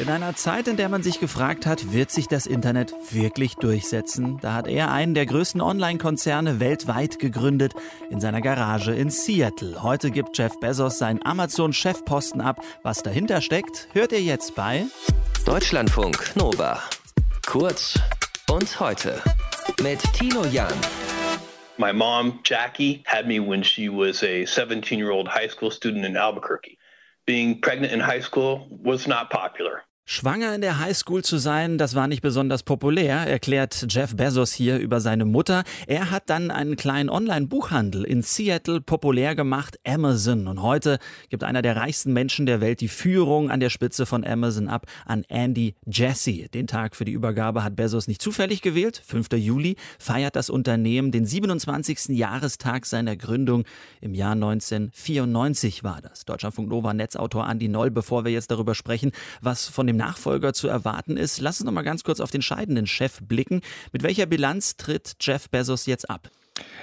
In einer Zeit, in der man sich gefragt hat, wird sich das Internet wirklich durchsetzen, da hat er einen der größten Online-Konzerne weltweit gegründet in seiner Garage in Seattle. Heute gibt Jeff Bezos seinen Amazon-Chefposten ab. Was dahinter steckt, hört ihr jetzt bei Deutschlandfunk Nova. Kurz und heute mit Tino Jan. My mom, Jackie, had me when she was a 17 year old high school student in Albuquerque. Being pregnant in high school was not popular. Schwanger in der Highschool zu sein, das war nicht besonders populär, erklärt Jeff Bezos hier über seine Mutter. Er hat dann einen kleinen Online-Buchhandel in Seattle populär gemacht, Amazon. Und heute gibt einer der reichsten Menschen der Welt die Führung an der Spitze von Amazon ab an Andy Jassy. Den Tag für die Übergabe hat Bezos nicht zufällig gewählt. 5. Juli feiert das Unternehmen den 27. Jahrestag seiner Gründung. Im Jahr 1994 war das. Deutschlandfunk Nova Netzautor Andy Noll, bevor wir jetzt darüber sprechen, was von dem Nachfolger zu erwarten ist. Lass uns noch mal ganz kurz auf den scheidenden Chef blicken. Mit welcher Bilanz tritt Jeff Bezos jetzt ab?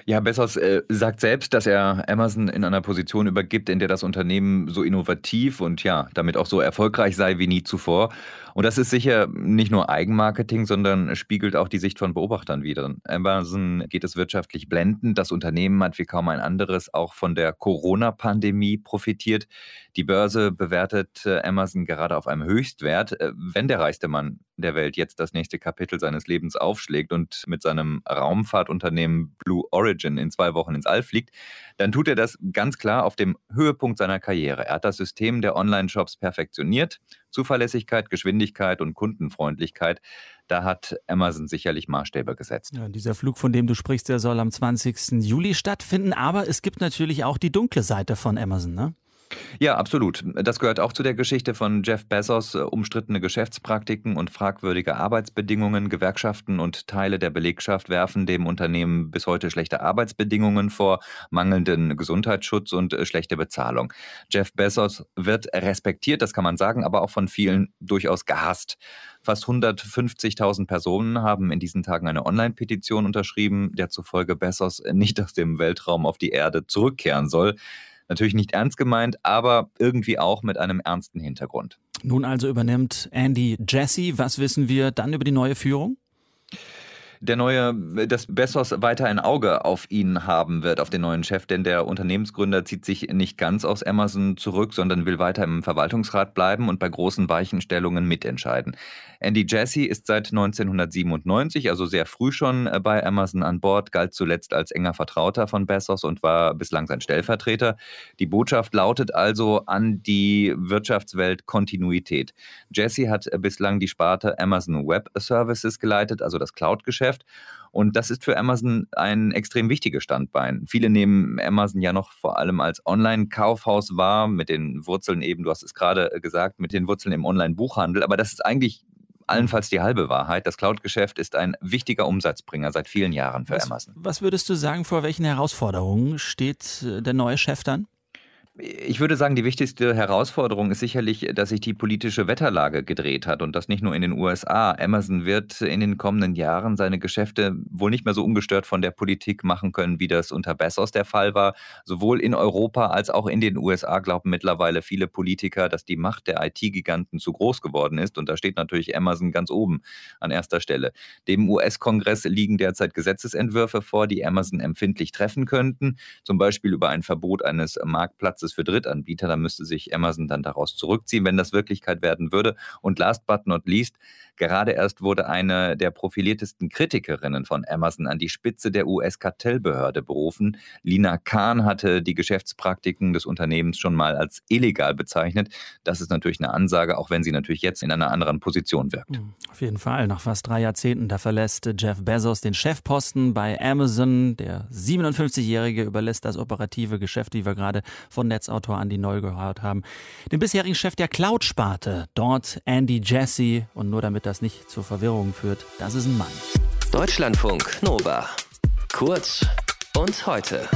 Ja, Bezos äh, sagt selbst, dass er Amazon in einer Position übergibt, in der das Unternehmen so innovativ und ja, damit auch so erfolgreich sei wie nie zuvor. Und das ist sicher nicht nur Eigenmarketing, sondern spiegelt auch die Sicht von Beobachtern wider. Amazon geht es wirtschaftlich blendend. Das Unternehmen hat wie kaum ein anderes auch von der Corona-Pandemie profitiert. Die Börse bewertet äh, Amazon gerade auf einem Höchstwert. Äh, wenn der reichste Mann der Welt jetzt das nächste Kapitel seines Lebens aufschlägt und mit seinem Raumfahrtunternehmen Blue Origin in zwei Wochen ins All fliegt, dann tut er das ganz klar auf dem Höhepunkt seiner Karriere. Er hat das System der Online-Shops perfektioniert. Zuverlässigkeit, Geschwindigkeit und Kundenfreundlichkeit, da hat Amazon sicherlich Maßstäbe gesetzt. Ja, dieser Flug, von dem du sprichst, der soll am 20. Juli stattfinden. Aber es gibt natürlich auch die dunkle Seite von Amazon, ne? Ja, absolut. Das gehört auch zu der Geschichte von Jeff Bezos. Äh, umstrittene Geschäftspraktiken und fragwürdige Arbeitsbedingungen. Gewerkschaften und Teile der Belegschaft werfen dem Unternehmen bis heute schlechte Arbeitsbedingungen vor, mangelnden Gesundheitsschutz und äh, schlechte Bezahlung. Jeff Bezos wird respektiert, das kann man sagen, aber auch von vielen durchaus gehasst. Fast 150.000 Personen haben in diesen Tagen eine Online-Petition unterschrieben, der zufolge Bezos nicht aus dem Weltraum auf die Erde zurückkehren soll. Natürlich nicht ernst gemeint, aber irgendwie auch mit einem ernsten Hintergrund. Nun also übernimmt Andy Jesse. Was wissen wir dann über die neue Führung? Der neue, dass Bessos weiter ein Auge auf ihn haben wird, auf den neuen Chef, denn der Unternehmensgründer zieht sich nicht ganz aus Amazon zurück, sondern will weiter im Verwaltungsrat bleiben und bei großen Weichenstellungen mitentscheiden. Andy Jassy ist seit 1997, also sehr früh schon äh, bei Amazon an Bord, galt zuletzt als enger Vertrauter von Bessos und war bislang sein Stellvertreter. Die Botschaft lautet also an die Wirtschaftswelt Kontinuität. Jassy hat bislang die Sparte Amazon Web Services geleitet, also das Cloud-Geschäft. Geschäft. Und das ist für Amazon ein extrem wichtiges Standbein. Viele nehmen Amazon ja noch vor allem als Online-Kaufhaus wahr, mit den Wurzeln eben, du hast es gerade gesagt, mit den Wurzeln im Online-Buchhandel. Aber das ist eigentlich allenfalls die halbe Wahrheit. Das Cloud-Geschäft ist ein wichtiger Umsatzbringer seit vielen Jahren für was, Amazon. Was würdest du sagen, vor welchen Herausforderungen steht äh, der neue Chef dann? Ich würde sagen, die wichtigste Herausforderung ist sicherlich, dass sich die politische Wetterlage gedreht hat und das nicht nur in den USA. Amazon wird in den kommenden Jahren seine Geschäfte wohl nicht mehr so ungestört von der Politik machen können, wie das unter Bessos der Fall war. Sowohl in Europa als auch in den USA glauben mittlerweile viele Politiker, dass die Macht der IT-Giganten zu groß geworden ist und da steht natürlich Amazon ganz oben an erster Stelle. Dem US-Kongress liegen derzeit Gesetzesentwürfe vor, die Amazon empfindlich treffen könnten, zum Beispiel über ein Verbot eines Marktplatzes es für Drittanbieter. Da müsste sich Amazon dann daraus zurückziehen, wenn das Wirklichkeit werden würde. Und last but not least, gerade erst wurde eine der profiliertesten Kritikerinnen von Amazon an die Spitze der US-Kartellbehörde berufen. Lina Kahn hatte die Geschäftspraktiken des Unternehmens schon mal als illegal bezeichnet. Das ist natürlich eine Ansage, auch wenn sie natürlich jetzt in einer anderen Position wirkt. Hm, auf jeden Fall. Nach fast drei Jahrzehnten, da verlässt Jeff Bezos den Chefposten bei Amazon. Der 57-Jährige überlässt das operative Geschäft, wie wir gerade von Netzautor Andy Neu gehört haben, den bisherigen Chef der Cloud-Sparte. Dort Andy Jassy. Und nur damit das nicht zur Verwirrung führt, das ist ein Mann. Deutschlandfunk Nova. Kurz und heute.